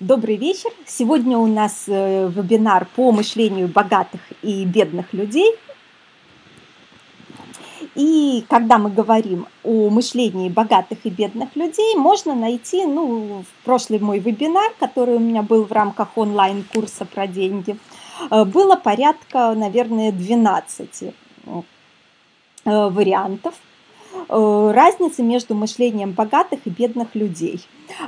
Добрый вечер. Сегодня у нас э, вебинар по мышлению богатых и бедных людей. И когда мы говорим о мышлении богатых и бедных людей, можно найти, ну, в прошлый мой вебинар, который у меня был в рамках онлайн-курса про деньги, э, было порядка, наверное, 12 э, вариантов разницы между мышлением богатых и бедных людей.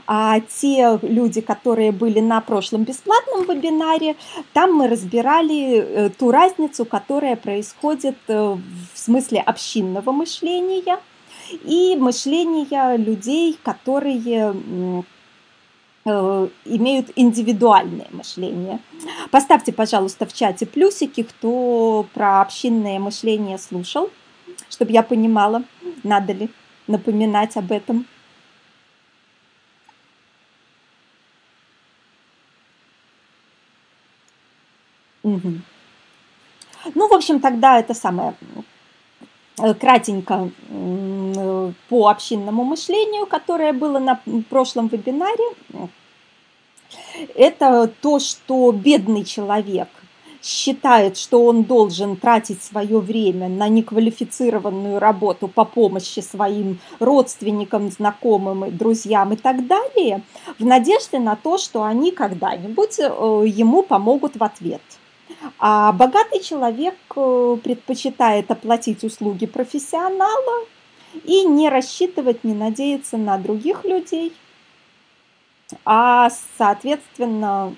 А те люди, которые были на прошлом бесплатном вебинаре, там мы разбирали э, ту разницу, которая происходит э, в смысле общинного мышления и мышления людей, которые имеют индивидуальное мышление. Поставьте, пожалуйста, в чате плюсики, кто про общинное мышление слушал чтобы я понимала, надо ли напоминать об этом. Угу. Ну, в общем, тогда это самое э, кратенько по общинному мышлению, которое было на прошлом вебинаре. Это то, что бедный человек считает, что он должен тратить свое время на неквалифицированную работу по помощи своим родственникам, знакомым, друзьям и так далее, в надежде на то, что они когда-нибудь э, ему помогут в ответ. А богатый человек э, предпочитает оплатить услуги профессионала и не рассчитывать, не надеяться на других людей, а, соответственно,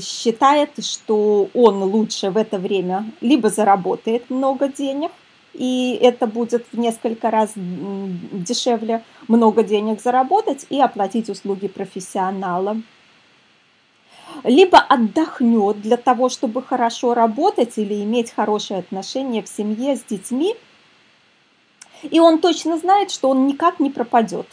считает, что он лучше в это время либо заработает много денег, и это будет в несколько раз дешевле много денег заработать и оплатить услуги профессионала. Либо отдохнет для того, чтобы хорошо работать или иметь хорошие отношения в семье с детьми. И он точно знает, что он никак не пропадет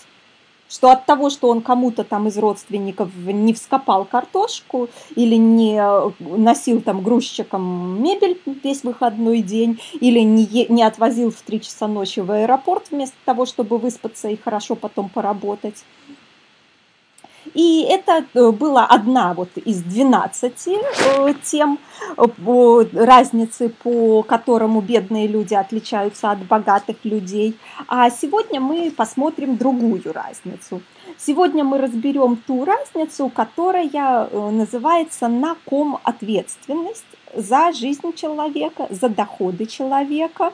что от того, что он кому-то там из родственников не вскопал картошку или не носил там грузчиком мебель весь выходной день, или не, не отвозил в 3 часа ночи в аэропорт вместо того, чтобы выспаться и хорошо потом поработать, и это э, была одна вот из 12 э, тем э, разницы, по которому бедные люди отличаются от богатых людей. А сегодня мы посмотрим другую разницу. Сегодня мы разберем ту разницу, которая называется на ком ответственность за жизнь человека, за доходы человека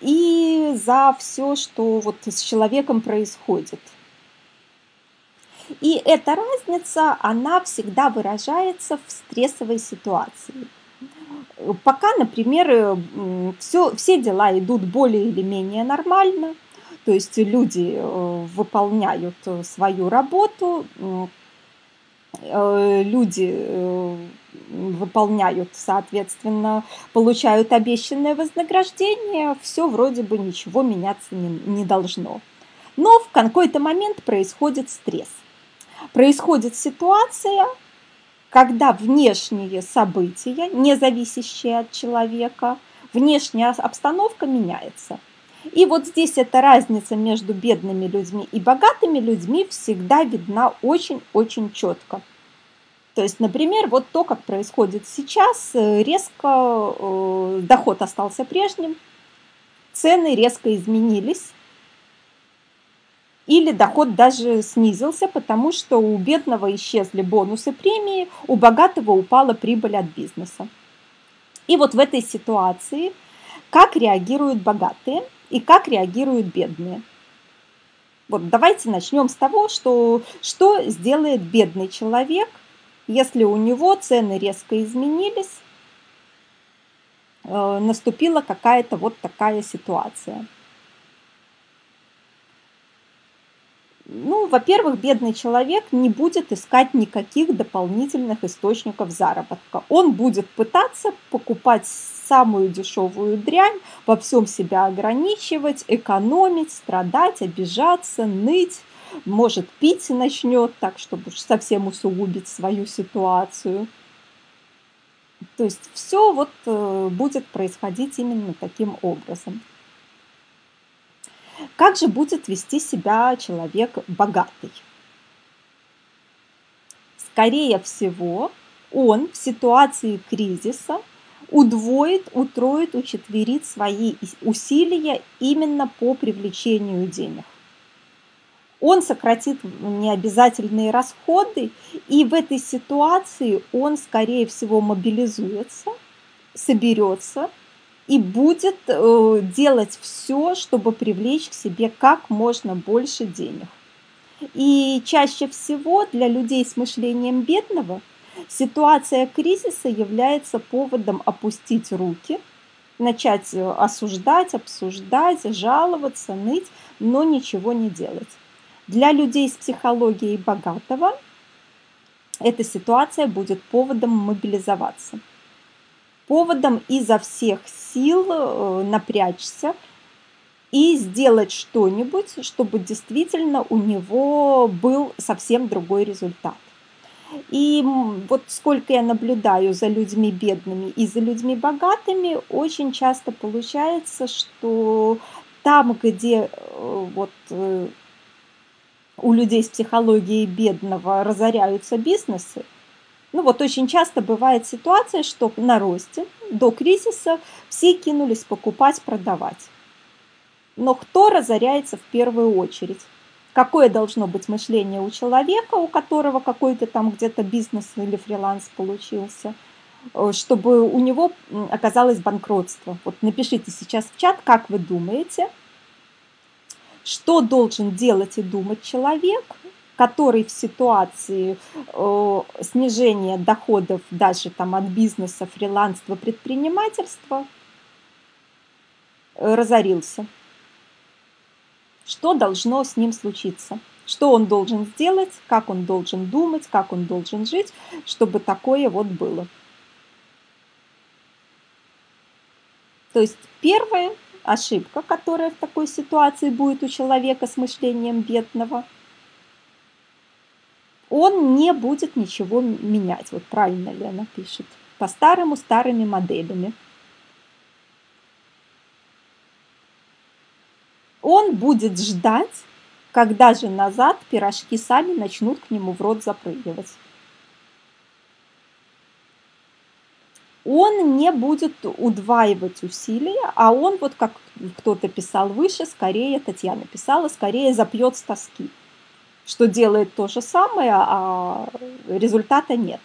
и за все, что вот с человеком происходит – и эта разница, она всегда выражается в стрессовой ситуации. Пока, например, все, все дела идут более или менее нормально, то есть люди э, выполняют э, свою работу, э, люди выполняют, соответственно, получают обещанное вознаграждение, все вроде бы ничего меняться не, не должно. Но в какой-то момент происходит стресс – происходит ситуация, когда внешние события, не зависящие от человека, внешняя обстановка меняется. И вот здесь эта разница между бедными людьми и богатыми людьми всегда видна очень-очень четко. То есть, например, вот то, как происходит сейчас, э, резко э, доход остался прежним, цены резко изменились, или доход даже снизился, потому что у бедного исчезли бонусы премии, у богатого упала прибыль от бизнеса. И вот в этой ситуации как реагируют богатые и как реагируют бедные. Вот давайте начнем с того, что, что сделает бедный человек, если у него цены резко изменились, э, наступила какая-то вот такая ситуация – Ну, во-первых, бедный человек не будет искать никаких дополнительных источников заработка. Он будет пытаться покупать самую дешевую дрянь, во всем себя ограничивать, экономить, страдать, обижаться, ныть, может пить начнет так, чтобы совсем усугубить свою ситуацию. То есть все вот э, будет происходить именно таким образом. Как же будет вести себя человек богатый? Скорее всего, он в ситуации кризиса удвоит, утроит, учетверит свои усилия именно по привлечению денег. Он сократит необязательные расходы, и в этой ситуации он, скорее всего, мобилизуется, соберется и будет э, делать все, чтобы привлечь к себе как можно больше денег. И чаще всего для людей с мышлением бедного ситуация кризиса является поводом опустить руки, начать э, осуждать, обсуждать, жаловаться, ныть, но ничего не делать. Для людей с психологией богатого эта ситуация будет поводом мобилизоваться. Поводом изо всех сил э, напрячься, и сделать что-нибудь, чтобы действительно у него был совсем другой результат. И вот сколько я наблюдаю за людьми бедными и за людьми богатыми, очень часто получается, что там, где э, вот э, у людей с психологией бедного разоряются бизнесы, ну вот очень часто бывает ситуация, что на росте до кризиса все кинулись покупать, продавать. Но кто разоряется в первую очередь? Какое должно быть мышление у человека, у которого какой-то там где-то бизнес или фриланс получился, э, чтобы у него оказалось банкротство? Вот напишите сейчас в чат, как вы думаете, что должен делать и думать человек, который в ситуации э, снижения доходов даже там от бизнеса, фриланства, предпринимательства э, разорился. Что должно с ним случиться, что он должен сделать, как он должен думать, как он должен жить, чтобы такое вот было. То есть первая ошибка, которая в такой ситуации будет у человека с мышлением бедного, он не будет ничего менять. Вот правильно Лена пишет. По-старому, старыми моделями. Он будет ждать, когда же назад пирожки сами начнут к нему в рот запрыгивать. Он не будет удваивать усилия, а он, вот как кто-то писал выше, скорее, Татьяна писала, скорее запьет с тоски, что делает то же самое, а результата нет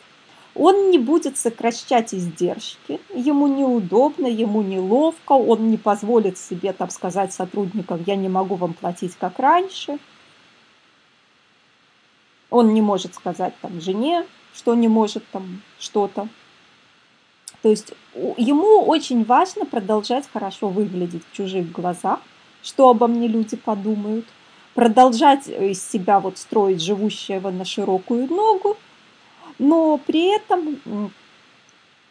он не будет сокращать издержки, ему неудобно, ему неловко, он не позволит себе там сказать сотрудникам, я не могу вам платить как раньше. Он не может сказать там жене, что не может там что-то. То есть ему очень важно продолжать хорошо выглядеть в чужих глазах, что обо мне люди подумают, продолжать из себя вот строить живущего на широкую ногу, но при этом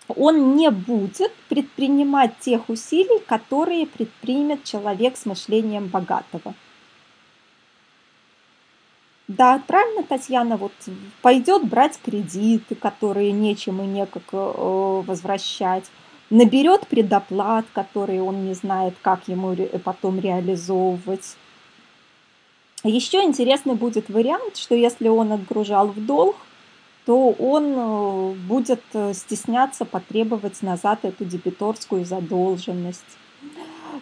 он не будет предпринимать тех усилий, которые предпримет человек с мышлением богатого. Да, правильно, Татьяна, вот пойдет брать кредиты, которые нечем и некак э, возвращать, наберет предоплат, которые он не знает, как ему потом реализовывать. Еще интересный будет вариант, что если он отгружал в долг, то он э, будет э, стесняться потребовать назад эту дебиторскую задолженность.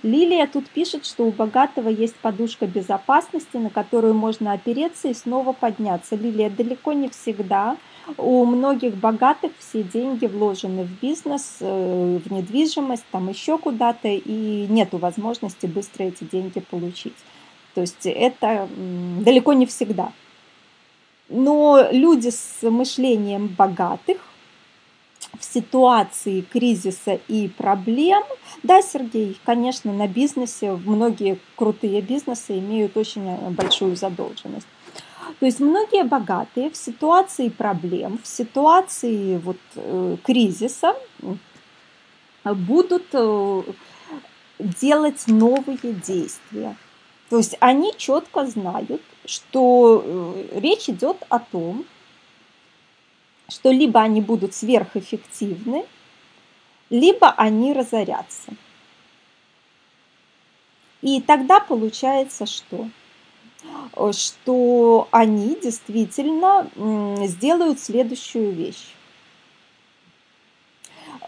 Лилия тут пишет, что у богатого есть подушка безопасности, на которую можно опереться и снова подняться. Лилия, далеко не всегда. У многих богатых все деньги вложены в бизнес, э, в недвижимость, там еще куда-то, и нет возможности быстро эти деньги получить. То есть это далеко не всегда. Но люди с мышлением богатых в ситуации кризиса и проблем, да, Сергей, конечно, на бизнесе многие крутые бизнесы имеют очень э, большую задолженность. То есть многие богатые в ситуации проблем, в ситуации вот, э, кризиса будут э, делать новые действия. То есть они четко знают, что э, речь идет о том, что либо они будут сверхэффективны, либо они разорятся. И тогда получается что? Что они действительно сделают следующую вещь.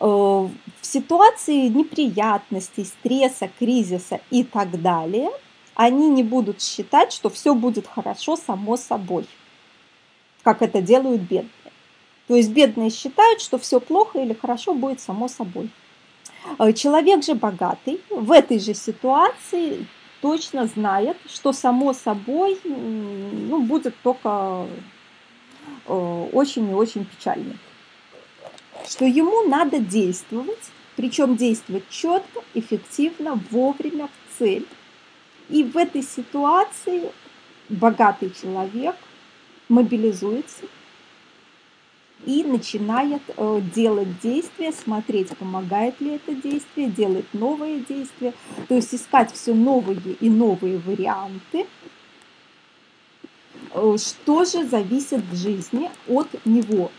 Э, в ситуации неприятностей, стресса, кризиса и так далее, они не будут считать, что все будет хорошо само собой, как это делают бедные. То есть бедные считают, что все плохо или хорошо будет само собой. Э, человек же богатый в этой же ситуации точно знает, что само собой ну, будет только э, очень и очень печально. Что ему надо действовать, причем действовать четко, эффективно, вовремя, в цель. И в этой ситуации богатый человек мобилизуется, и начинает э, делать действия, смотреть, помогает ли это действие, делать новые действия, то есть искать все новые и новые варианты, э, что же зависит в жизни от него.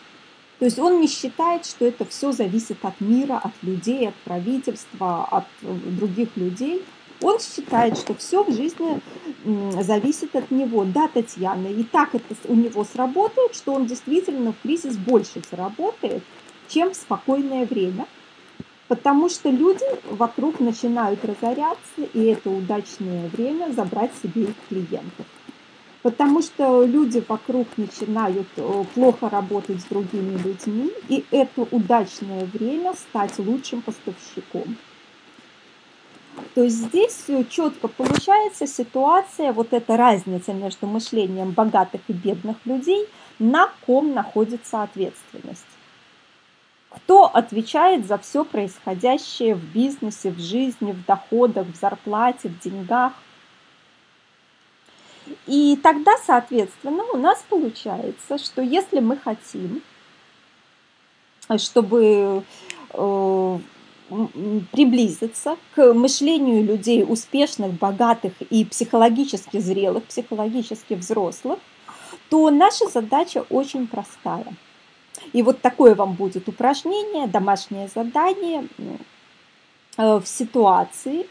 То есть он не считает, что это все зависит от мира, от людей, от правительства, от э, других людей. Он считает, что все в жизни зависит от него. Да, Татьяна, и так это у него сработает, что он действительно в кризис больше заработает, чем в спокойное время. Потому что люди вокруг начинают разоряться, и это удачное время забрать себе их клиентов. Потому что люди вокруг начинают э, плохо работать с другими людьми, и это удачное время стать лучшим поставщиком. То есть здесь четко получается ситуация, вот эта разница между мышлением богатых и бедных людей, на ком находится ответственность. Кто отвечает за все происходящее в бизнесе, в жизни, в доходах, в зарплате, в деньгах. И тогда, соответственно, у нас получается, что если мы хотим, чтобы э, приблизиться к мышлению людей успешных, богатых и психологически зрелых, психологически взрослых, то наша задача очень простая. И вот такое вам будет упражнение, домашнее задание э, в ситуации,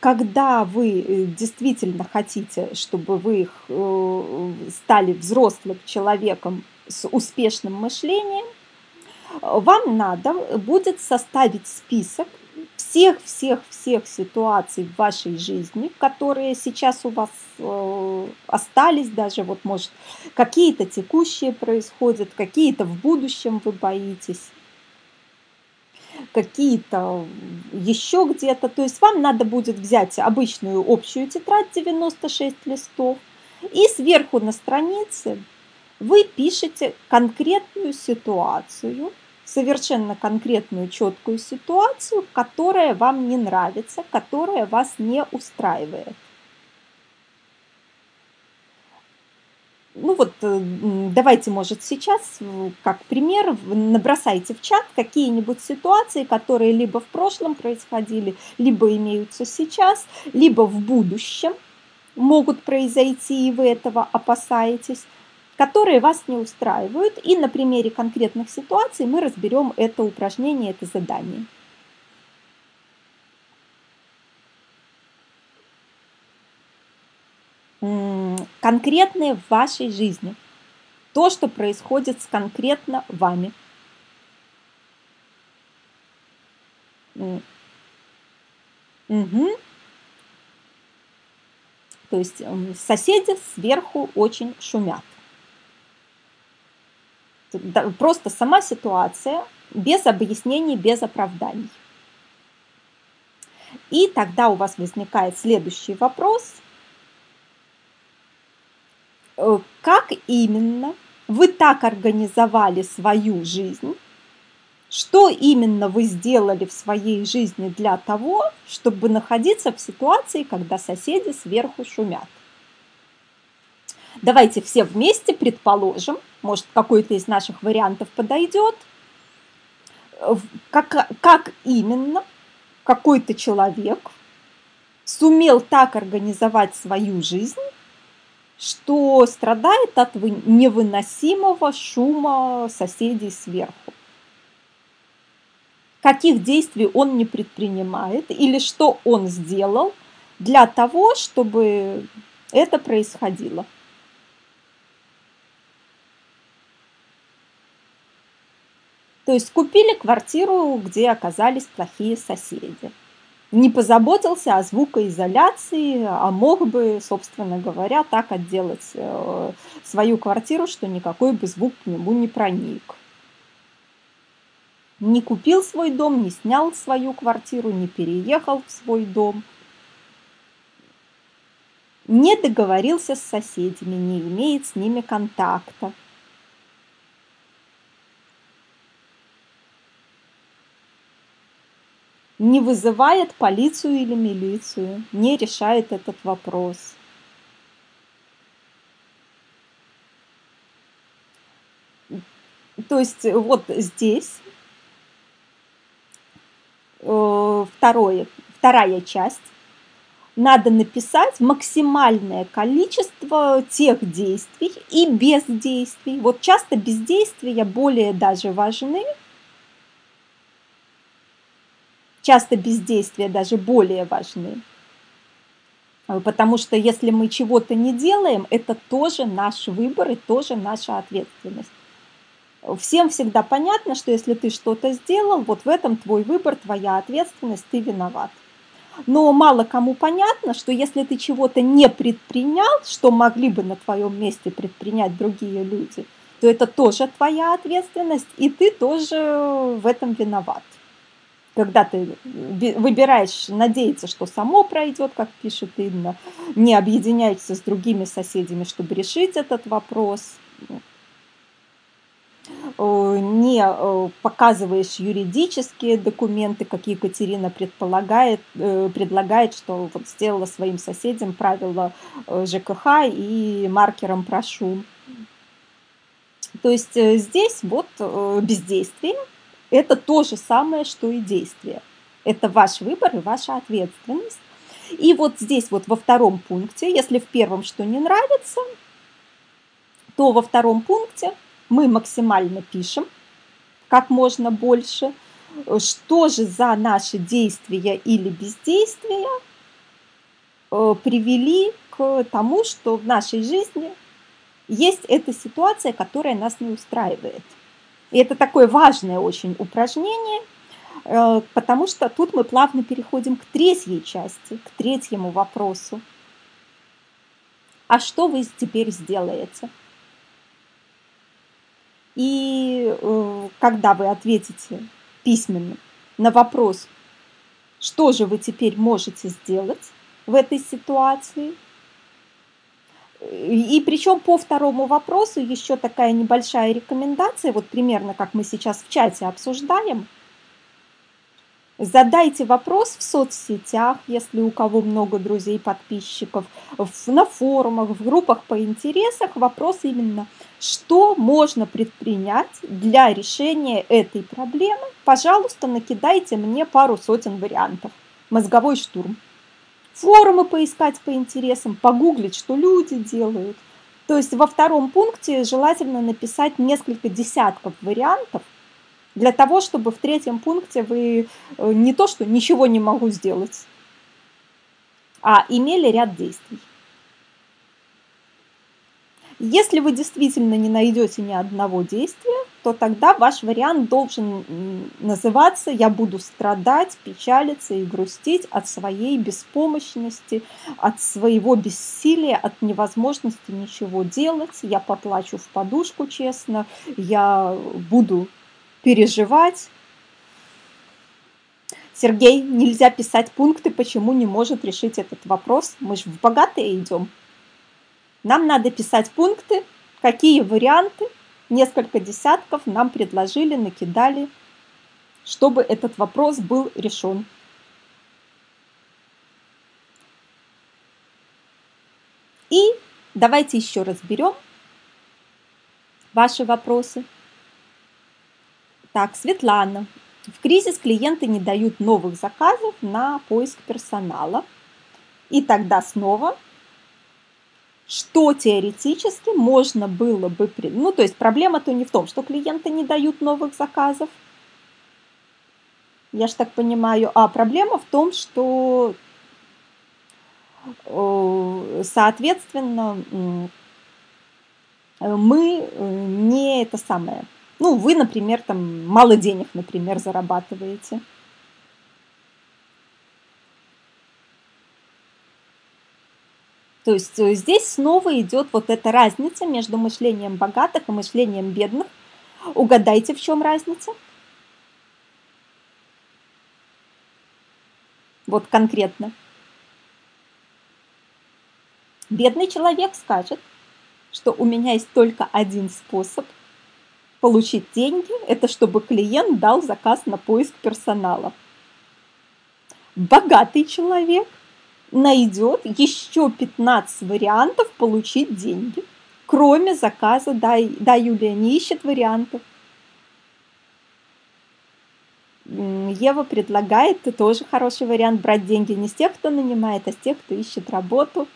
когда вы э, действительно хотите, чтобы вы э, стали взрослым человеком с успешным мышлением, вам надо будет составить список всех-всех-всех ситуаций в вашей жизни, которые сейчас у вас э, остались, даже вот может какие-то текущие происходят, какие-то в будущем вы боитесь, какие-то еще где-то. То есть вам надо будет взять обычную общую тетрадь 96 листов и сверху на странице вы пишете конкретную ситуацию, совершенно конкретную, четкую ситуацию, которая вам не нравится, которая вас не устраивает. Ну вот, э, давайте, может, сейчас, как пример, набросайте в чат какие-нибудь ситуации, которые либо в прошлом происходили, либо имеются сейчас, либо в будущем могут произойти, и вы этого опасаетесь которые вас не устраивают. И на примере конкретных ситуаций мы разберем это упражнение, это задание. Конкретное в вашей жизни. То, что происходит с конкретно вами. Угу. То есть соседи сверху очень шумят просто сама ситуация, без объяснений, без оправданий. И тогда у вас возникает следующий вопрос. Э, как именно вы так организовали свою жизнь, что именно вы сделали в своей жизни для того, чтобы находиться в ситуации, когда соседи сверху шумят? Давайте все вместе предположим, может какой-то из наших вариантов подойдет, как, как именно какой-то человек сумел так организовать свою жизнь, что страдает от невыносимого шума соседей сверху. Каких действий он не предпринимает или что он сделал для того, чтобы это происходило. То есть купили квартиру, где оказались плохие соседи. Не позаботился о звукоизоляции, а мог бы, собственно говоря, так отделать э, свою квартиру, что никакой бы звук к нему не проник. Не купил свой дом, не снял свою квартиру, не переехал в свой дом. Не договорился с соседями, не имеет с ними контакта. Не вызывает полицию или милицию, не решает этот вопрос. То есть вот здесь э, второе, вторая часть. Надо написать максимальное количество тех действий и бездействий. Вот часто бездействия более даже важны, часто бездействия даже более важны. Потому что если мы чего-то не делаем, это тоже наш выбор и тоже наша ответственность. Всем всегда понятно, что если ты что-то сделал, вот в этом твой выбор, твоя ответственность, ты виноват. Но мало кому понятно, что если ты чего-то не предпринял, что могли бы на твоем месте предпринять другие люди, то это тоже твоя ответственность, и ты тоже в этом виноват когда ты выбираешь надеяться, что само пройдет, как пишет Инна, не объединяешься с другими соседями, чтобы решить этот вопрос, не показываешь юридические документы, как Екатерина предполагает, э, предлагает, что вот сделала своим соседям правила э, ЖКХ и маркером прошу. То есть э, здесь вот бездействие – это то же самое, что и действие. Это ваш выбор и ваша ответственность. И вот здесь вот во втором пункте, если в первом что не нравится, то во втором пункте мы максимально пишем как можно больше, что же за наши действия или бездействия э, привели к тому, что в нашей жизни есть эта ситуация, которая нас не устраивает. И это такое важное очень упражнение, э, потому что тут мы плавно переходим к третьей части, к третьему вопросу. А что вы теперь сделаете? И э, когда вы ответите письменно на вопрос, что же вы теперь можете сделать в этой ситуации – и причем по второму вопросу еще такая небольшая рекомендация, вот примерно как мы сейчас в чате обсуждаем. Задайте вопрос в соцсетях, если у кого много друзей, подписчиков, на форумах, в группах по интересам. Вопрос именно, что можно предпринять для решения этой проблемы. Пожалуйста, накидайте мне пару сотен вариантов. Мозговой штурм форумы поискать по интересам, погуглить, что люди делают. То есть во втором пункте желательно написать несколько десятков вариантов для того, чтобы в третьем пункте вы э, не то, что ничего не могу сделать, а имели ряд действий. Если вы действительно не найдете ни одного действия, то тогда ваш вариант должен называться «Я буду страдать, печалиться и грустить от своей беспомощности, от своего бессилия, от невозможности ничего делать. Я поплачу в подушку, честно, я буду переживать». Сергей, нельзя писать пункты, почему не может решить этот вопрос. Мы же в богатые идем. Нам надо писать пункты, какие варианты, несколько десятков нам предложили, накидали, чтобы этот вопрос был решен. И давайте еще разберем ваши вопросы. Так, Светлана. В кризис клиенты не дают новых заказов на поиск персонала. И тогда снова что теоретически можно было бы... Ну, то есть проблема-то не в том, что клиенты не дают новых заказов, я ж так понимаю, а проблема в том, что соответственно, мы не это самое. Ну, вы, например, там мало денег, например, зарабатываете. То есть э, здесь снова идет вот эта разница между мышлением богатых и мышлением бедных. Угадайте, в чем разница? Вот конкретно. Бедный человек скажет, что у меня есть только один способ получить деньги, это чтобы клиент дал заказ на поиск персонала. Богатый человек найдет еще 15 вариантов получить деньги. Кроме заказа, да, да, Юлия не ищет вариантов. Ева предлагает тоже хороший вариант брать деньги не с тех, кто нанимает, а с тех, кто ищет работу.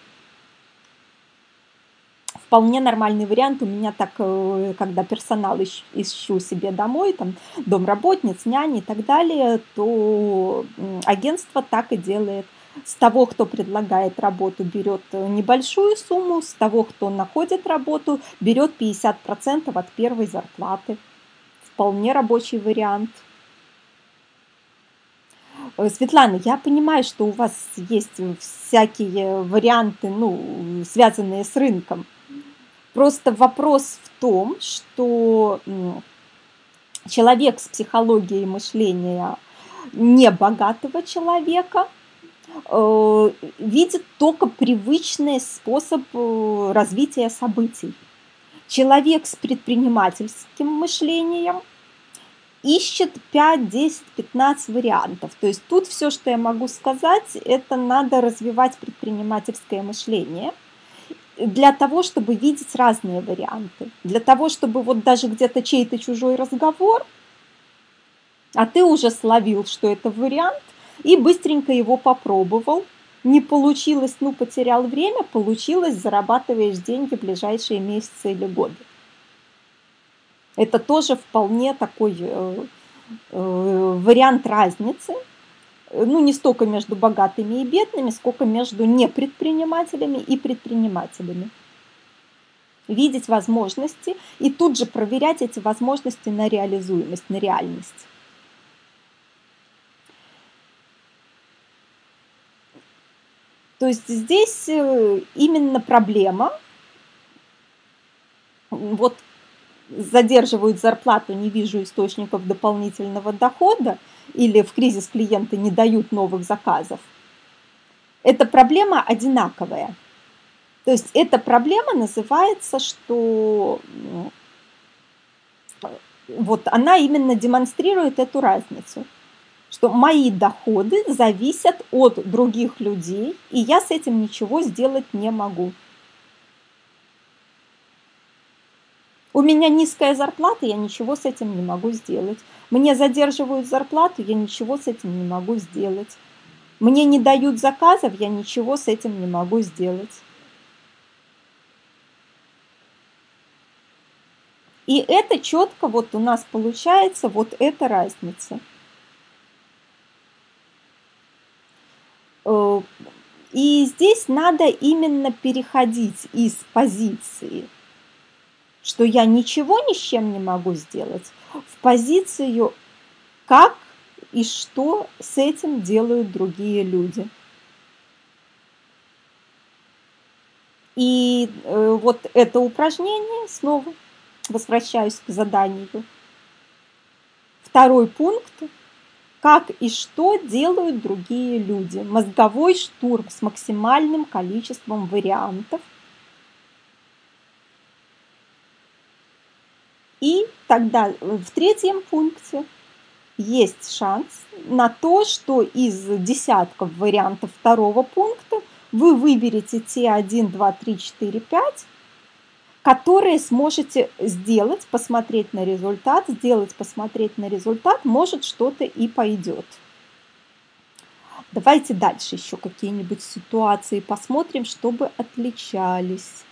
Вполне нормальный вариант. У меня так, э, когда персонал ищу себе домой, там, домработниц, няни и так далее, то агентство так и делает – с того, кто предлагает работу, берет э, небольшую сумму, с того, кто находит работу, берет 50% от первой зарплаты. Вполне рабочий вариант. Э, Светлана, я понимаю, что у вас есть всякие варианты, ну, связанные с рынком. Просто вопрос в том, что человек с психологией мышления небогатого человека – Э, видит только привычный способ э, развития событий. Человек с предпринимательским мышлением ищет 5, 10, 15 вариантов. То есть тут все, что я могу сказать, это надо развивать предпринимательское мышление для того, чтобы видеть разные варианты. Для того, чтобы вот даже где-то чей-то чужой разговор, а ты уже словил, что это вариант, и быстренько его попробовал. Не получилось, ну, потерял время, получилось, зарабатываешь деньги в ближайшие месяцы или годы. Это тоже вполне такой э, э, вариант разницы. Ну, не столько между богатыми и бедными, сколько между непредпринимателями и предпринимателями. Видеть возможности и тут же проверять эти возможности на реализуемость, на реальность. То есть здесь э, именно проблема, вот задерживают зарплату, не вижу источников дополнительного дохода, или в кризис клиенты не дают новых заказов. Эта проблема одинаковая. То есть эта проблема называется, что вот она именно демонстрирует эту разницу что мои доходы зависят от других людей, и я с этим ничего сделать не могу. У меня низкая зарплата, я ничего с этим не могу сделать. Мне задерживают зарплату, я ничего с этим не могу сделать. Мне не дают заказов, я ничего с этим не могу сделать. И это четко вот у нас получается вот эта разница – и здесь надо именно переходить из позиции, что я ничего ни с чем не могу сделать, в позицию, как и что с этим делают другие люди. И э, вот это упражнение, снова возвращаюсь к заданию. Второй пункт как и что делают другие люди. Мозговой штурм с максимальным количеством вариантов. И тогда в третьем пункте есть шанс на то, что из десятков вариантов второго пункта вы выберете те 1, 2, 3, 4, 5, которые сможете сделать, посмотреть на результат, сделать, посмотреть на результат, может что-то и пойдет. Давайте дальше еще какие-нибудь ситуации посмотрим, чтобы отличались.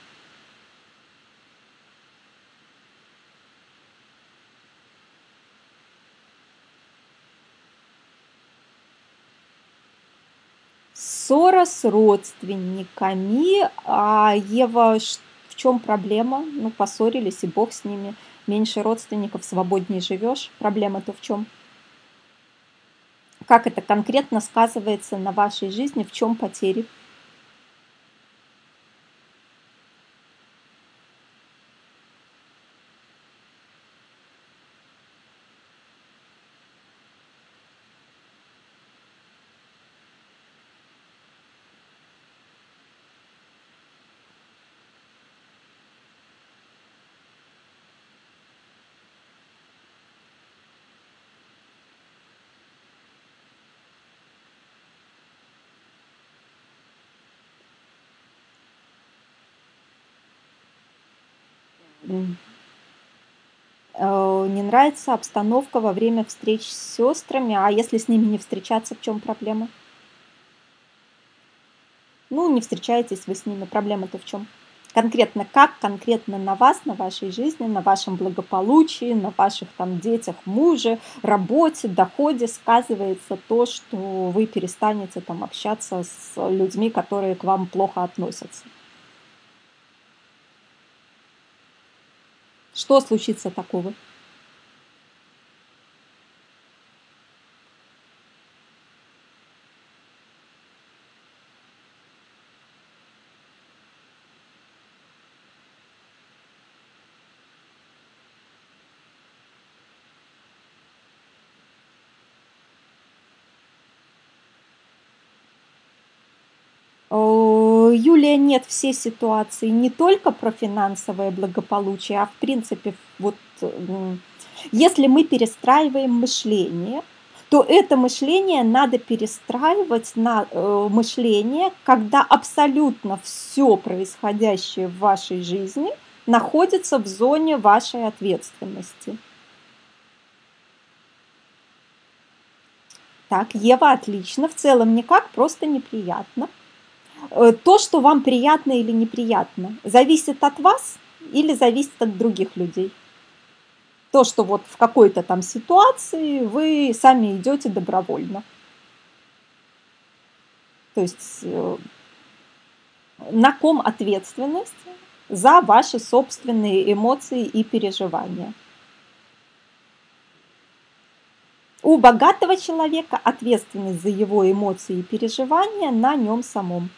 ссора с родственниками. А Ева, в чем проблема? Ну, поссорились, и бог с ними. Меньше родственников, свободнее живешь. Проблема-то в чем? Как это конкретно сказывается на вашей жизни? В чем потери? Не нравится обстановка во время встреч с сестрами, а если с ними не встречаться, в чем проблема? Ну, не встречаетесь вы с ними, проблема-то в чем? Конкретно как, конкретно на вас, на вашей жизни, на вашем благополучии, на ваших там детях, муже, работе, доходе сказывается то, что вы перестанете там общаться с людьми, которые к вам плохо относятся. Что случится такого? Юлия нет все ситуации не только про финансовое благополучие, а в принципе вот если мы перестраиваем мышление, то это мышление надо перестраивать на э, мышление, когда абсолютно все происходящее в вашей жизни находится в зоне вашей ответственности. Так, Ева, отлично. В целом никак, просто неприятно. Э, то, что вам приятно или неприятно, зависит от вас или зависит от других людей. То, что вот в какой-то там ситуации вы сами идете добровольно. То есть э, на ком ответственность за ваши собственные эмоции и переживания. У богатого человека ответственность за его эмоции и переживания на нем самом.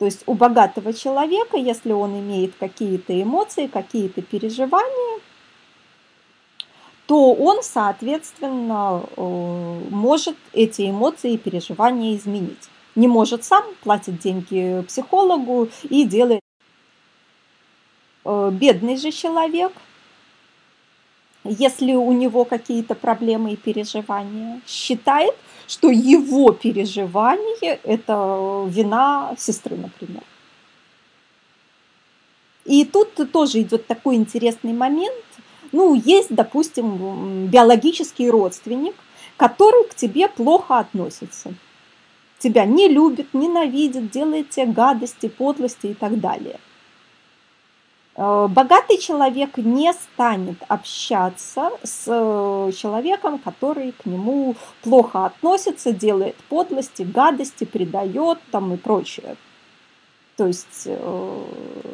То есть у богатого человека, если он имеет какие-то эмоции, какие-то переживания, то он, соответственно, э, может эти эмоции и переживания изменить. Не может сам, платит деньги психологу и делает. Э, бедный же человек, если у него какие-то проблемы и переживания, считает, что его переживание – это вина сестры, например. И тут тоже идет такой интересный момент. Ну, есть, допустим, биологический родственник, который к тебе плохо относится. Тебя не любит, ненавидит, делает тебе гадости, подлости и так далее – богатый человек не станет общаться с э, человеком, который к нему плохо относится, делает подлости, гадости, предает там и прочее. То есть э,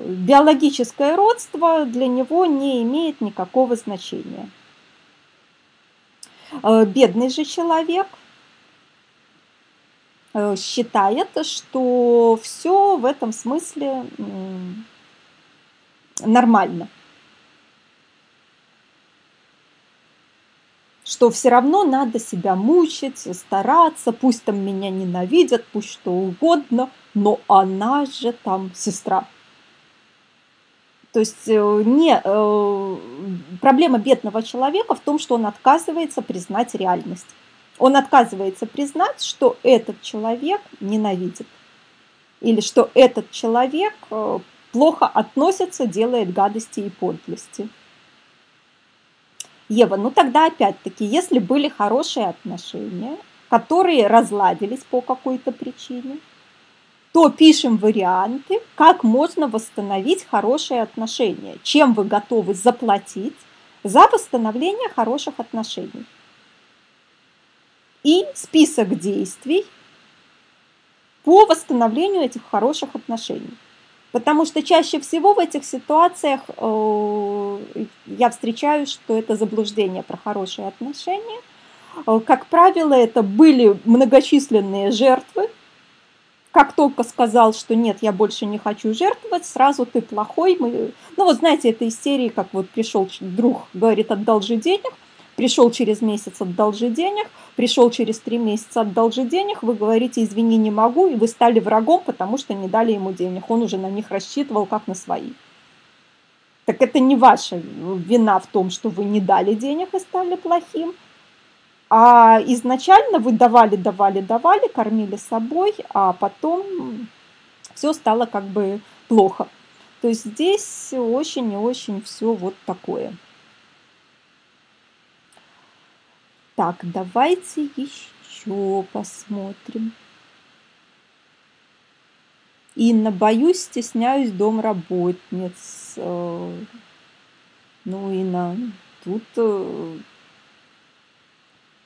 биологическое родство для него не имеет никакого значения. Бедный же человек считает, что все в этом смысле нормально. Что все равно надо себя мучить, стараться, пусть там меня ненавидят, пусть что угодно, но она же там сестра. То есть э, не, э, проблема бедного человека в том, что он отказывается признать реальность. Он отказывается признать, что этот человек ненавидит. Или что этот человек э, плохо относится, делает гадости и подлости. Ева, ну тогда опять-таки, если были хорошие отношения, которые разладились по какой-то причине, то пишем варианты, как можно восстановить хорошие отношения, чем вы готовы заплатить за восстановление хороших отношений. И список действий, по восстановлению этих хороших отношений. Потому что чаще всего в этих ситуациях э, я встречаю, что это заблуждение про хорошие отношения. Э, как правило, это были многочисленные жертвы. Как только сказал, что нет, я больше не хочу жертвовать, сразу ты плохой. Мы... Ну вот знаете, это из серии, как вот пришел друг, говорит, одолжи денег, пришел через месяц, одолжи денег, пришел через три месяца, одолжи денег, вы говорите, извини, не могу, и вы стали врагом, потому что не дали ему денег. Он уже на них рассчитывал, как на свои. Так это не ваша вина в том, что вы не дали денег и стали плохим. А изначально вы давали, давали, давали, кормили собой, а потом все стало как бы плохо. То есть здесь очень и очень все вот такое. Так, давайте еще посмотрим. Инна, боюсь, стесняюсь домработниц. Э, ну, Инна, тут э,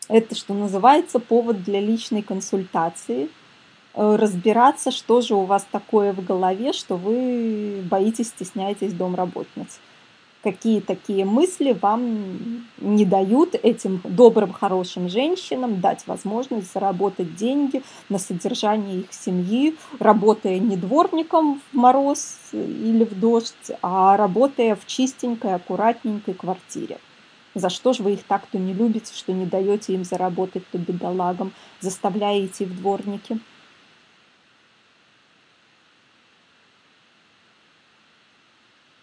это, что называется, повод для личной консультации. Э, разбираться, что же у вас такое в голове, что вы боитесь, стесняетесь домработниц какие такие мысли вам не дают этим добрым, хорошим женщинам дать возможность заработать деньги на содержание их семьи, работая не дворником в мороз или в дождь, а работая в чистенькой, аккуратненькой квартире. За что же вы их так-то не любите, что не даете им заработать-то бедолагам, заставляя идти в дворники?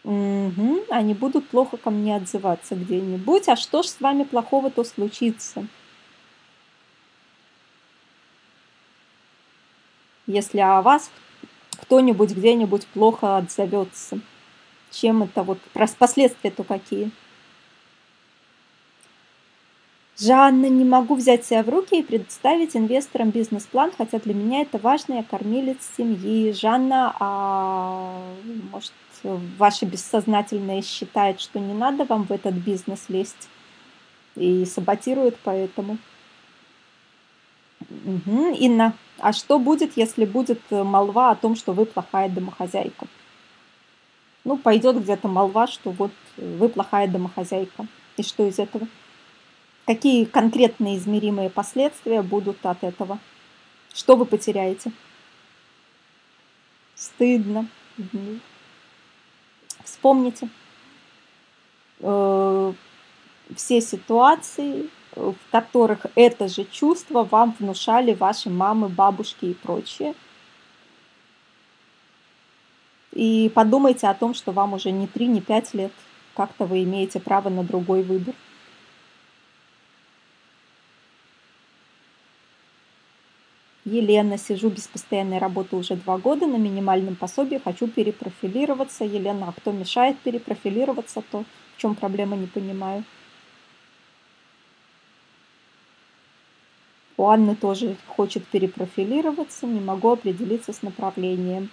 Угу, они будут плохо ко мне отзываться где-нибудь. А что ж с вами плохого-то случится? Если о вас кто-нибудь где-нибудь плохо отзовется. Чем это вот, последствия-то какие? Жанна, не могу взять себя в руки и предоставить инвесторам бизнес-план, хотя для меня это важно, я кормилец семьи. Жанна, а может, ваше бессознательное считает, что не надо вам в этот бизнес лезть и саботирует поэтому? Угу. Инна, а что будет, если будет молва о том, что вы плохая домохозяйка? Ну, пойдет где-то молва, что вот вы плохая домохозяйка. И что из этого? Какие конкретные измеримые последствия будут от этого? Что вы потеряете? Стыдно. Вспомните э, все ситуации, в которых это же чувство вам внушали ваши мамы, бабушки и прочие. И подумайте о том, что вам уже не 3, не 5 лет. Как-то вы имеете право на другой выбор. Елена, сижу без постоянной работы уже два года на минимальном пособии, хочу перепрофилироваться. Елена, а кто мешает перепрофилироваться, то в чем проблема, не понимаю. У Анны тоже хочет перепрофилироваться, не могу определиться с направлением.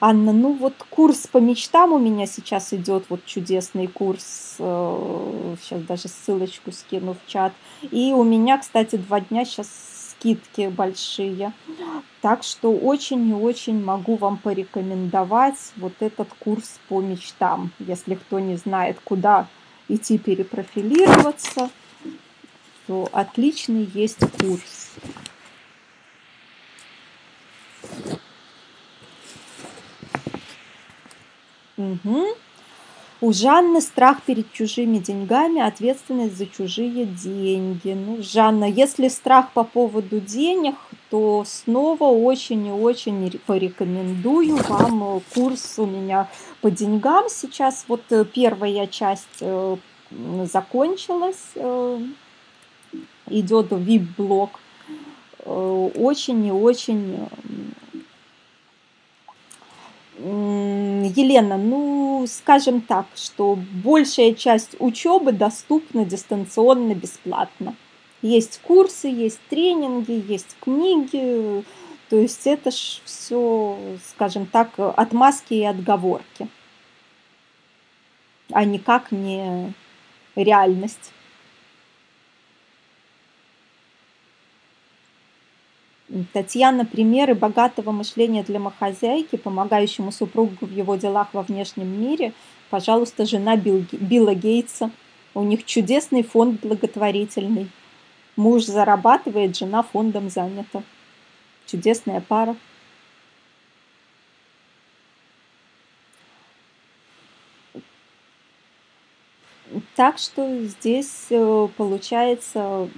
Анна, ну вот курс по мечтам у меня сейчас идет, вот чудесный курс, сейчас э, даже ссылочку скину в чат. И у меня, кстати, два дня сейчас скидки большие. Так что очень и очень могу вам порекомендовать вот этот курс по мечтам. Если кто не знает, куда идти перепрофилироваться, то отличный есть курс. Угу. У Жанны страх перед чужими деньгами, ответственность за чужие деньги. Ну, Жанна, если страх по поводу денег, то снова очень и очень порекомендую вам курс у меня по деньгам. Сейчас вот э, первая часть э, закончилась, э, идет VIP-блок. Очень и очень Елена, ну, скажем так, что большая часть учебы доступна дистанционно, бесплатно. Есть курсы, есть тренинги, есть книги. То есть это ж все, скажем так, отмазки и отговорки, а никак не реальность. Татьяна, примеры богатого мышления для домохозяйки, помогающему супругу в его делах во внешнем мире. Пожалуйста, жена Билл, Билла Гейтса. У них чудесный фонд благотворительный. Муж зарабатывает, жена фондом занята. Чудесная пара. Так что здесь э, получается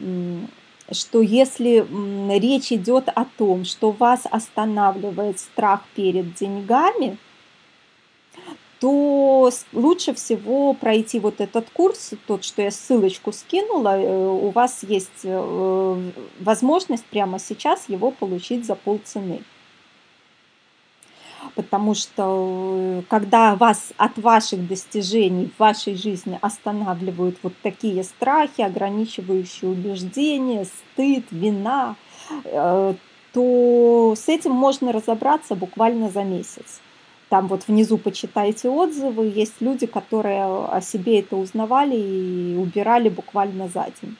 что если речь идет о том, что вас останавливает страх перед деньгами, то лучше всего пройти вот этот курс, тот, что я ссылочку скинула, э, у вас есть э, возможность прямо сейчас его получить за полцены потому что э, когда вас от ваших достижений в вашей жизни останавливают вот такие страхи, ограничивающие убеждения, стыд, вина, э, то с этим можно разобраться буквально за месяц. Там вот внизу почитайте отзывы, есть люди, которые о себе это узнавали и убирали буквально за день.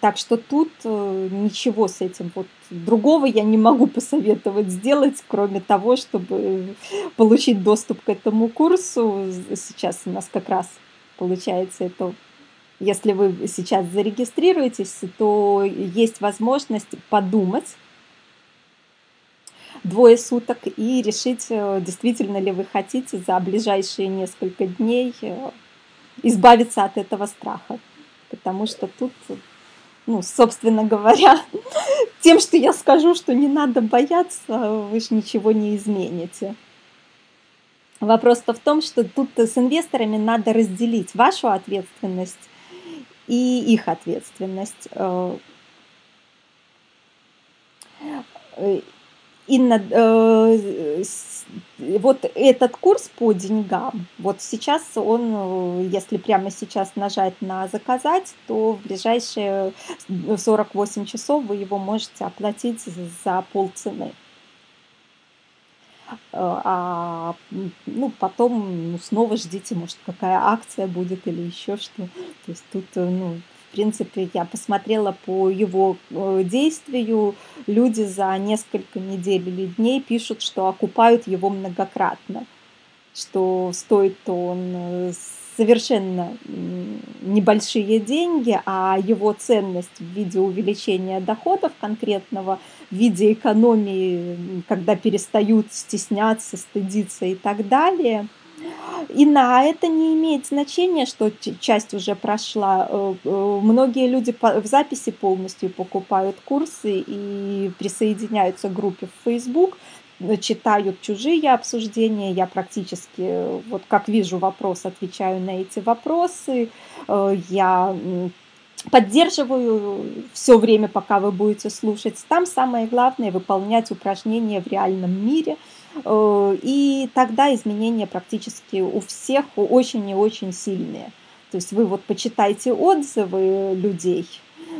Так что тут э, ничего с этим вот другого я не могу посоветовать сделать, кроме того, чтобы получить доступ к этому курсу. Сейчас у нас как раз получается это если вы сейчас зарегистрируетесь, то есть возможность подумать двое суток и решить, э, действительно ли вы хотите за ближайшие несколько дней э, избавиться от этого страха. Потому что тут ну, собственно говоря, тем, что я скажу, что не надо бояться, вы же ничего не измените. Вопрос-то в том, что тут с инвесторами надо разделить вашу ответственность и их ответственность. Э, Инна, э, вот этот курс по деньгам, вот сейчас он, э, если прямо сейчас нажать на заказать, то в ближайшие 48 часов вы его можете оплатить за полцены. Э, а ну, потом ну, снова ждите, может, какая акция будет или еще что. То есть тут ну, в принципе, я посмотрела по его э, действию. Люди за несколько недель или дней пишут, что окупают его многократно, что стоит он э, совершенно небольшие деньги, а его ценность в виде увеличения доходов конкретного, в виде экономии, когда перестают стесняться, стыдиться и так далее – и на это не имеет значения, что часть уже прошла. Э, э, многие люди в записи полностью покупают курсы и присоединяются к группе в Facebook, э, читают чужие обсуждения. Я практически, вот как вижу вопрос, отвечаю на эти вопросы. Я поддерживаю все время, пока вы будете слушать. Там самое главное выполнять упражнения в реальном мире – и тогда изменения практически у всех очень и очень сильные. То есть вы вот почитайте отзывы людей.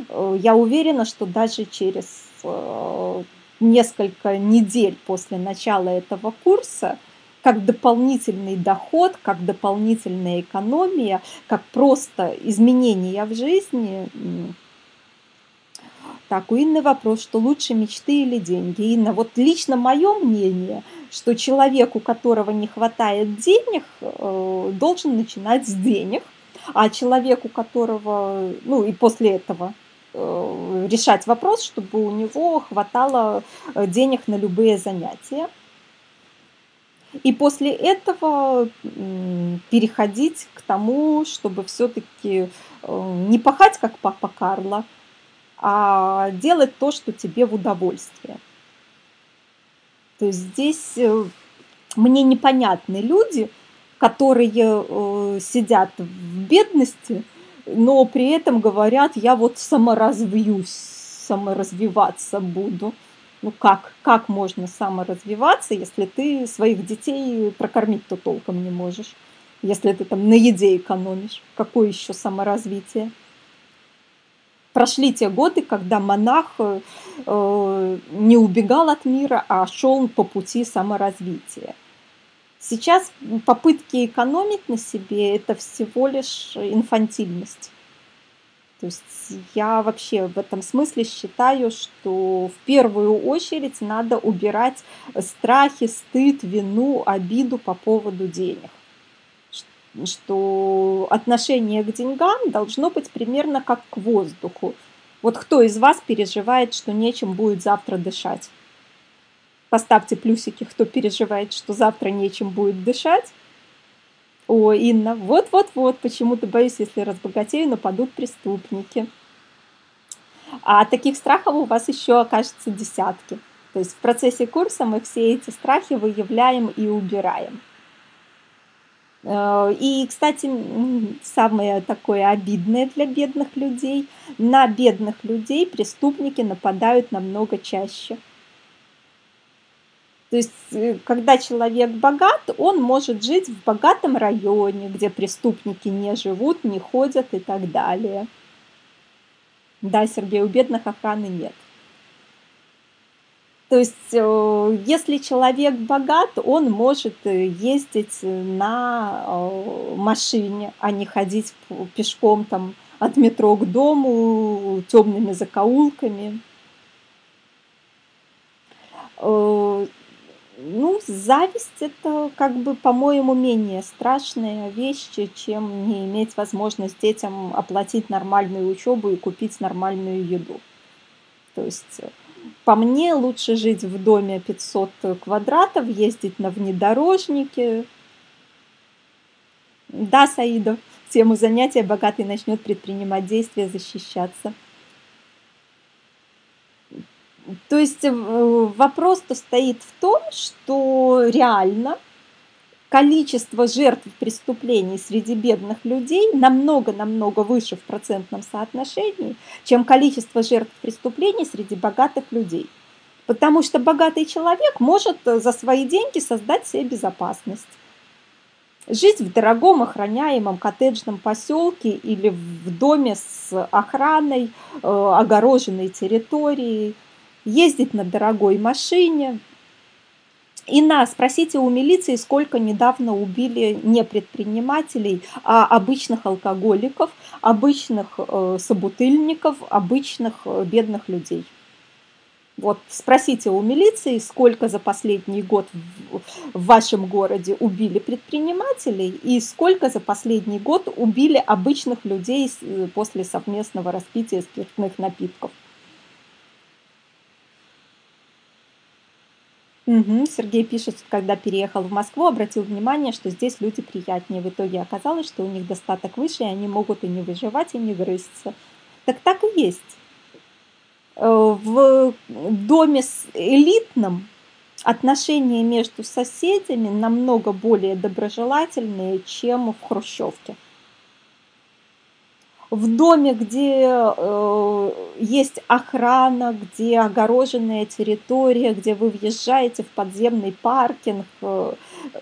Э, я уверена, что даже через э, несколько недель после начала этого курса, как дополнительный доход, как дополнительная экономия, как просто изменения в жизни, так, у Инны вопрос, что лучше мечты или деньги. Инна, вот лично мое мнение, что человек, у которого не хватает денег, э, должен начинать с денег, а человек, у которого, ну и после этого э, решать вопрос, чтобы у него хватало э, денег на любые занятия. И после этого переходить к тому, чтобы все-таки не пахать, как папа Карло, а делать то, что тебе в удовольствие. То есть здесь э, мне непонятны люди, которые э, сидят в бедности, но при этом говорят, я вот саморазвьюсь, саморазвиваться буду. Ну как, как можно саморазвиваться, если ты своих детей прокормить-то толком не можешь? Если ты там на еде экономишь, какое еще саморазвитие? Прошли те годы, когда монах э, э, не убегал от мира, а шел по пути саморазвития. Сейчас попытки экономить на себе – это всего лишь инфантильность. То есть я вообще в этом смысле считаю, что в первую очередь надо убирать страхи, стыд, вину, обиду по поводу денег. Что отношение к деньгам должно быть примерно как к воздуху. Вот кто из вас переживает, что нечем будет завтра дышать? Поставьте плюсики, кто переживает, что завтра нечем будет дышать. О, Инна, вот-вот-вот, почему-то боюсь, если разбогатею, нападут преступники. А таких страхов у вас еще окажется десятки. То есть в процессе курса мы все эти страхи выявляем и убираем. Э, и, кстати, самое такое обидное для бедных людей, на бедных людей преступники нападают намного чаще – то есть, э, когда человек богат, он может жить в богатом районе, где преступники не живут, не ходят и так далее. Да, Сергей, у бедных охраны нет. То есть, э, если человек богат, он может э, ездить на машине, а не ходить пешком там от метро к дому темными закоулками ну, зависть это, как бы, по-моему, менее страшная вещь, чем не иметь возможность детям оплатить нормальную учебу и купить нормальную еду. То есть, по мне, лучше жить в доме 500 квадратов, ездить на внедорожнике. Да, Саида, тему занятия богатый начнет предпринимать действия, защищаться. То есть э, вопрос-то стоит в том, что реально количество жертв преступлений среди бедных людей намного-намного выше в процентном соотношении, чем количество жертв преступлений среди богатых людей. Потому что богатый человек может за свои деньги создать себе безопасность. Жить в дорогом охраняемом коттеджном поселке или в доме с охраной, э, огороженной территорией – ездить на дорогой машине. И на, спросите у милиции, сколько недавно убили не предпринимателей, а обычных алкоголиков, обычных э, собутыльников, обычных э, бедных людей. Вот спросите у милиции, сколько за последний год в, в вашем городе убили предпринимателей и сколько за последний год убили обычных людей э, после совместного распития спиртных напитков. Угу. Сергей пишет, когда переехал в Москву, обратил внимание, что здесь люди приятнее. В итоге оказалось, что у них достаток выше, и они могут и не выживать, и не грызться. Так так и есть. Э, в доме с элитном отношения между соседями намного более доброжелательные, чем в хрущевке в доме, где э, есть охрана, где огороженная территория, где вы въезжаете в подземный паркинг, э,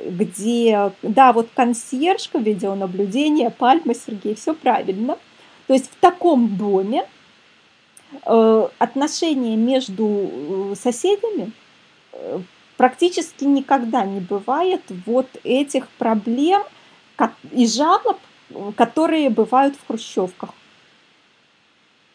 где, да, вот консьержка, видеонаблюдение, пальма, Сергей, все правильно. То есть в таком доме э, отношения между э, соседями э, практически никогда не бывает вот этих проблем и жалоб, которые бывают в хрущевках.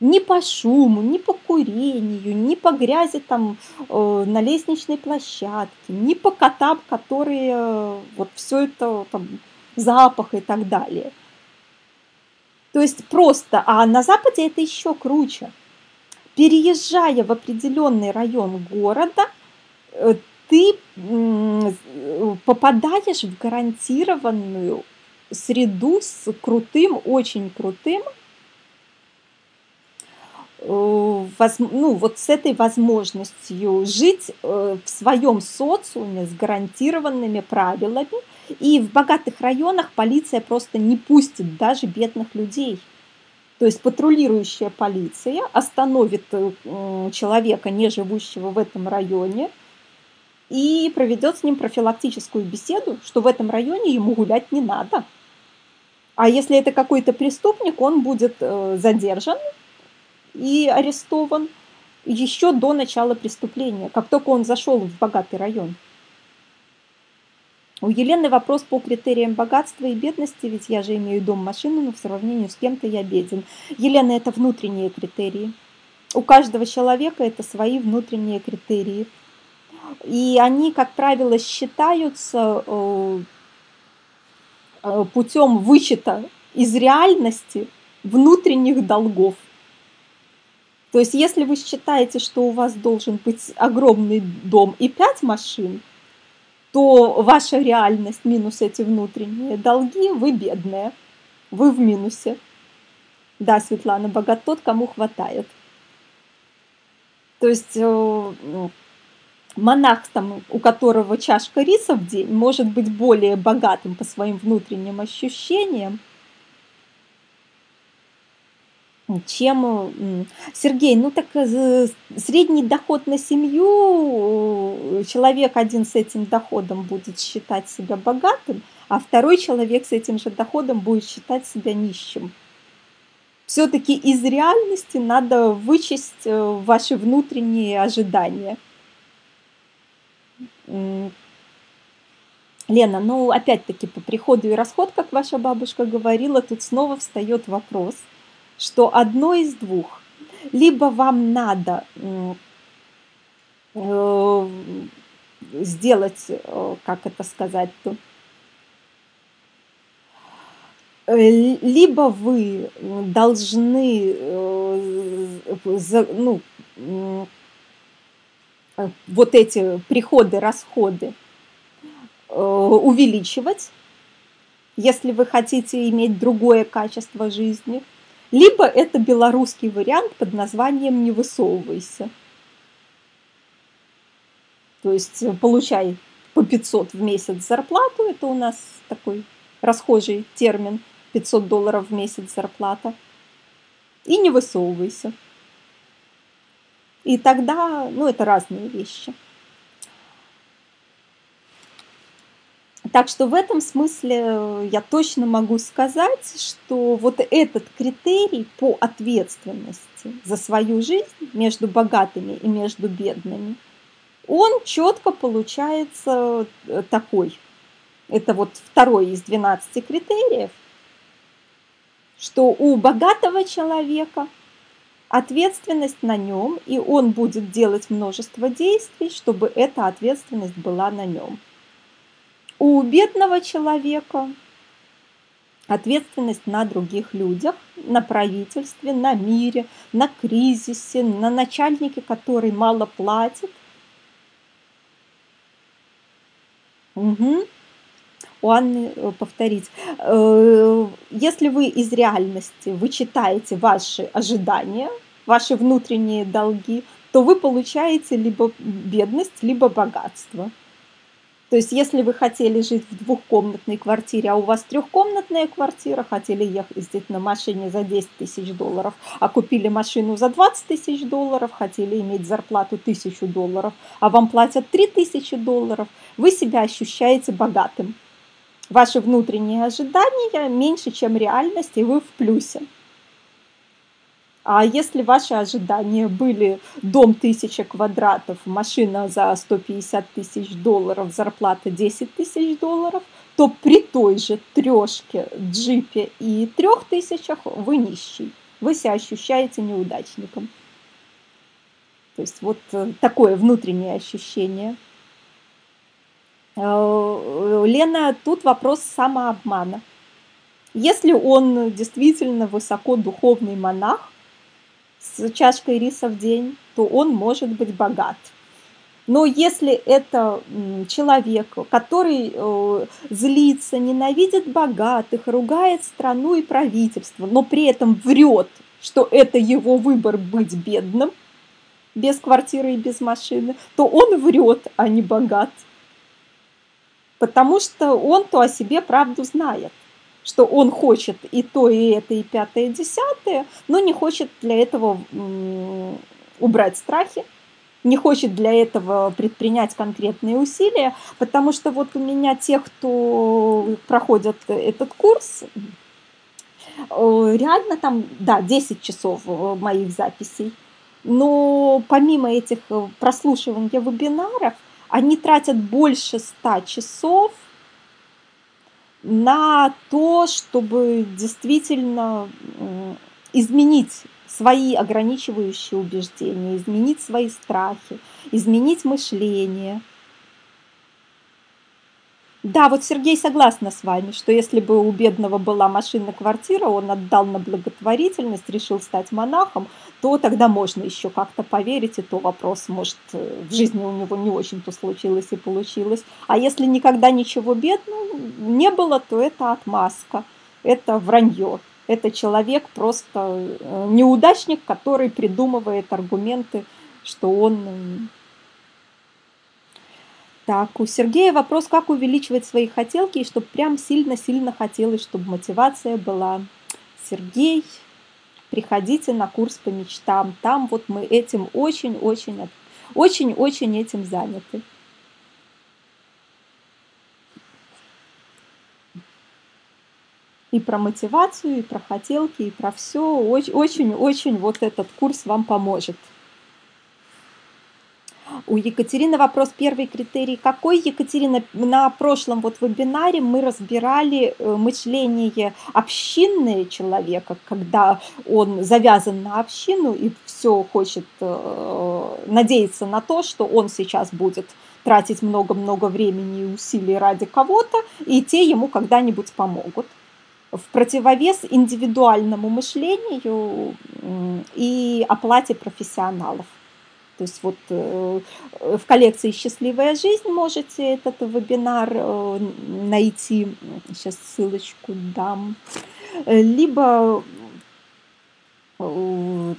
Ни по шуму, ни по курению, ни по грязи там э, на лестничной площадке, ни по котам, которые э, вот все это там запах и так далее. То есть просто, а на Западе это еще круче. Переезжая в определенный район города, э, ты попадаешь в гарантированную среду с крутым, очень крутым, э, ну, вот с этой возможностью жить э, в своем социуме с гарантированными правилами. И в богатых районах полиция просто не пустит даже бедных людей. То есть патрулирующая полиция остановит э, человека, не живущего в этом районе, и проведет с ним профилактическую беседу, что в этом районе ему гулять не надо. А если это какой-то преступник, он будет э, задержан и арестован еще до начала преступления, как только он зашел в богатый район. У Елены вопрос по критериям богатства и бедности, ведь я же имею дом, машину, но в сравнении с кем-то я беден. Елена, это внутренние критерии. У каждого человека это свои внутренние критерии. И они, как правило, считаются э, путем вычета из реальности внутренних долгов. То есть, если вы считаете, что у вас должен быть огромный дом и пять машин, то ваша реальность минус эти внутренние долги, вы бедная, вы в минусе. Да, Светлана, богат тот, кому хватает. То есть э, ну, монах, там, у которого чашка риса в день, может быть более богатым по своим внутренним ощущениям, чем Сергей, ну так э, средний доход на семью, э, человек один с этим доходом будет считать себя богатым, а второй человек с этим же доходом будет считать себя нищим. Все-таки из реальности надо вычесть э, ваши внутренние ожидания. Лена, ну опять-таки по приходу и расход, как ваша бабушка говорила, тут снова встает вопрос – что одно из двух. Либо вам надо э, сделать, э, как это сказать-то, э, либо вы должны ну, вот эти приходы, расходы увеличивать, если вы хотите иметь другое качество жизни – либо это белорусский вариант под названием «Не высовывайся». То есть э, получай по 500 в месяц зарплату, это у нас такой расхожий термин, 500 долларов в месяц зарплата, и не высовывайся. И тогда, ну, это разные вещи. Так что в этом смысле э, я точно могу сказать, что вот этот критерий по ответственности за свою жизнь между богатыми и между бедными, он четко получается э, такой. Это вот второй из 12 критериев, что у богатого человека ответственность на нем, и он будет делать множество действий, чтобы эта ответственность была на нем. У бедного человека ответственность на других людях, на правительстве, на мире, на кризисе, на начальнике, который мало платит. Угу. У Анны э, повторить. Э, если вы из реальности вычитаете ваши ожидания, ваши внутренние долги, то вы получаете либо бедность, либо богатство. То есть, если вы хотели жить в двухкомнатной квартире, а у вас трехкомнатная квартира, хотели ездить на машине за 10 тысяч долларов, а купили машину за 20 тысяч долларов, хотели иметь зарплату тысячу долларов, а вам платят 3 тысячи долларов, вы себя ощущаете богатым. Ваши внутренние ожидания меньше, чем реальность, и вы в плюсе. А если ваши ожидания были дом тысяча квадратов, машина за 150 тысяч долларов, зарплата 10 тысяч долларов, то при той же трешке, джипе и трех тысячах вы нищий. Вы себя ощущаете неудачником. То есть вот э, такое внутреннее ощущение. Э, Лена, тут вопрос самообмана. Если он действительно высоко духовный монах, с чашкой риса в день, то он может быть богат. Но если это человек, который э, злится, ненавидит богатых, ругает страну и правительство, но при этом врет, что это его выбор быть бедным, без квартиры и без машины, то он врет, а не богат. Потому что он то о себе правду знает что он хочет и то, и это, и пятое, и десятое, но не хочет для этого убрать страхи, не хочет для этого предпринять конкретные усилия, потому что вот у меня те, кто проходят этот курс, э, реально там, да, 10 часов э, моих записей, но помимо этих э, прослушивания вебинаров, они тратят больше 100 часов на то, чтобы действительно изменить свои ограничивающие убеждения, изменить свои страхи, изменить мышление – да, вот Сергей согласна с вами, что если бы у бедного была машина квартира, он отдал на благотворительность, решил стать монахом, то тогда можно еще как-то поверить, и то вопрос, может, в жизни у него не очень-то случилось и получилось. А если никогда ничего бедного не было, то это отмазка, это вранье. Это человек просто э, неудачник, который придумывает аргументы, что он так, у Сергея вопрос, как увеличивать свои хотелки, и чтобы прям сильно-сильно хотелось, чтобы мотивация была. Сергей, приходите на курс по мечтам. Там вот мы этим очень-очень, очень-очень этим заняты. И про мотивацию, и про хотелки, и про все. Очень-очень вот этот курс вам поможет. У Екатерины вопрос первый критерий какой? Екатерина, на прошлом вот вебинаре мы разбирали э, мышление общинное человека, когда он завязан на общину и все хочет э, надеяться на то, что он сейчас будет тратить много-много времени и усилий ради кого-то, и те ему когда-нибудь помогут в противовес индивидуальному мышлению и оплате профессионалов. То есть вот э, в коллекции «Счастливая жизнь» можете этот вебинар э, найти. Сейчас ссылочку дам. Либо в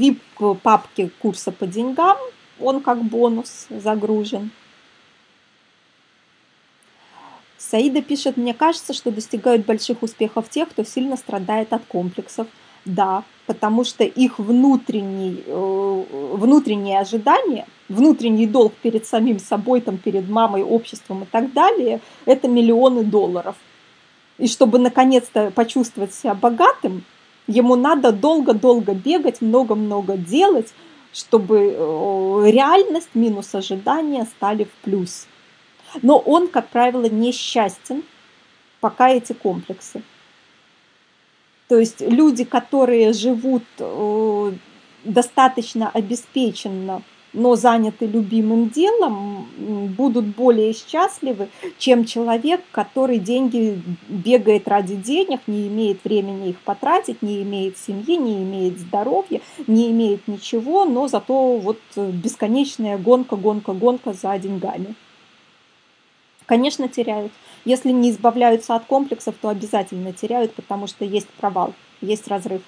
VIP-папке курса по деньгам, он как бонус загружен. Саида пишет, мне кажется, что достигают больших успехов тех, кто сильно страдает от комплексов – да, потому что их внутренний, э, внутренние ожидания, внутренний долг перед самим собой, там, перед мамой, обществом и так далее, это миллионы долларов. И чтобы наконец-то почувствовать себя богатым, ему надо долго-долго бегать, много-много делать, чтобы э, реальность минус ожидания стали в плюс. Но он, как правило, несчастен, пока эти комплексы. То есть люди, которые живут э, достаточно обеспеченно, но заняты любимым делом, будут более счастливы, чем человек, который деньги бегает ради денег, не имеет времени их потратить, не имеет семьи, не имеет здоровья, не имеет ничего, но зато вот бесконечная гонка, гонка, гонка за деньгами. Конечно, теряют. Если не избавляются от комплексов, то обязательно теряют, потому что есть провал, есть разрыв.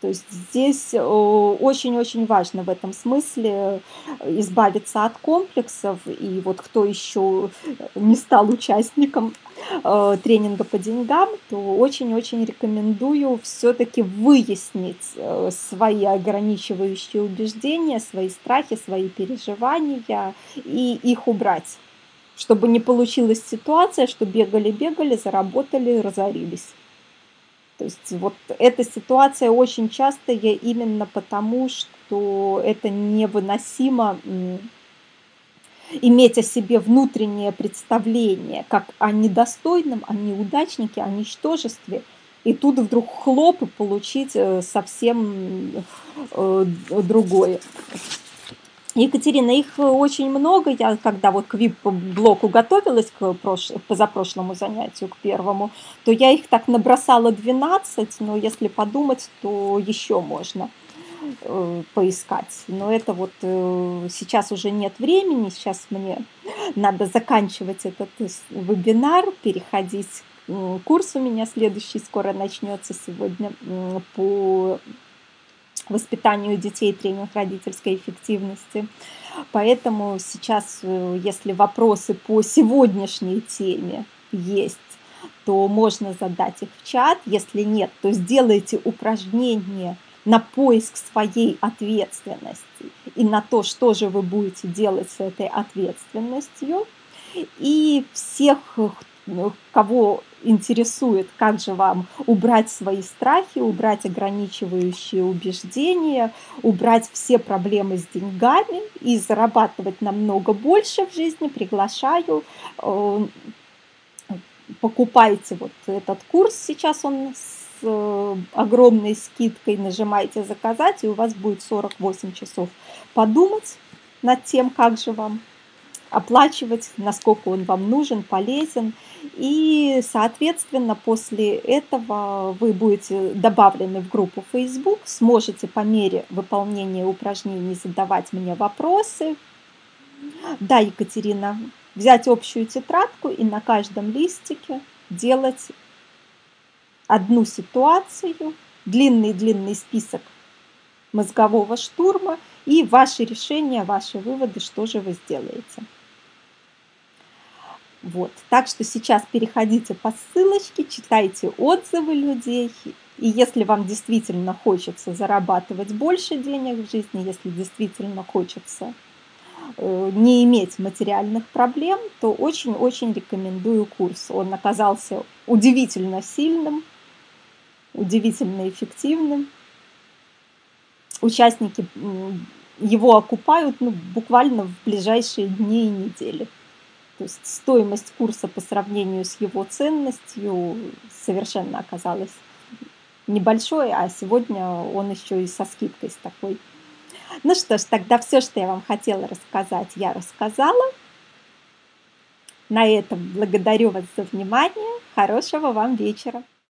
То есть здесь э, очень-очень важно в этом смысле избавиться от комплексов. И вот кто еще не стал участником э, тренинга по деньгам, то очень-очень рекомендую все-таки выяснить э, свои ограничивающие убеждения, свои страхи, свои переживания и их убрать чтобы не получилась ситуация, что бегали-бегали, заработали, разорились. То есть вот эта ситуация очень частая именно потому, что это невыносимо иметь о себе внутреннее представление, как о недостойном, о неудачнике, о ничтожестве, и тут вдруг хлоп и получить э, совсем э, другое. Екатерина, их очень много. Я когда вот к VIP-блоку готовилась к прош... позапрошлому занятию, к первому, то я их так набросала 12, но если подумать, то еще можно э, поискать. Но это вот э, сейчас уже нет времени, сейчас мне надо заканчивать этот вебинар, переходить. Курс у меня следующий скоро начнется сегодня по воспитанию детей, тренинг родительской эффективности. Поэтому сейчас, э, если вопросы по сегодняшней теме есть, то можно задать их в чат. Если нет, то сделайте упражнение на поиск своей ответственности и на то, что же вы будете делать с этой ответственностью. И всех, кого интересует, как же вам убрать свои страхи, убрать ограничивающие убеждения, убрать все проблемы с деньгами и зарабатывать намного больше в жизни, приглашаю э, покупайте вот этот курс, сейчас он с э, огромной скидкой, нажимайте «Заказать», и у вас будет 48 часов подумать над тем, как же вам оплачивать, насколько он вам нужен, полезен. И, соответственно, после этого вы будете добавлены в группу Facebook, сможете по мере выполнения упражнений задавать мне вопросы. Да, Екатерина, взять общую тетрадку и на каждом листике делать одну ситуацию, длинный-длинный список мозгового штурма и ваши решения, ваши выводы, что же вы сделаете. Вот. Так что сейчас переходите по ссылочке, читайте отзывы людей. И если вам действительно хочется зарабатывать больше денег в жизни, если действительно хочется э, не иметь материальных проблем, то очень-очень рекомендую курс. Он оказался удивительно сильным, удивительно эффективным. Участники его окупают ну, буквально в ближайшие дни и недели. То есть стоимость курса по сравнению с его ценностью совершенно оказалась небольшой, а сегодня он еще и со скидкой с такой. Ну что ж, тогда все, что я вам хотела рассказать, я рассказала. На этом благодарю вас за внимание. Хорошего вам вечера.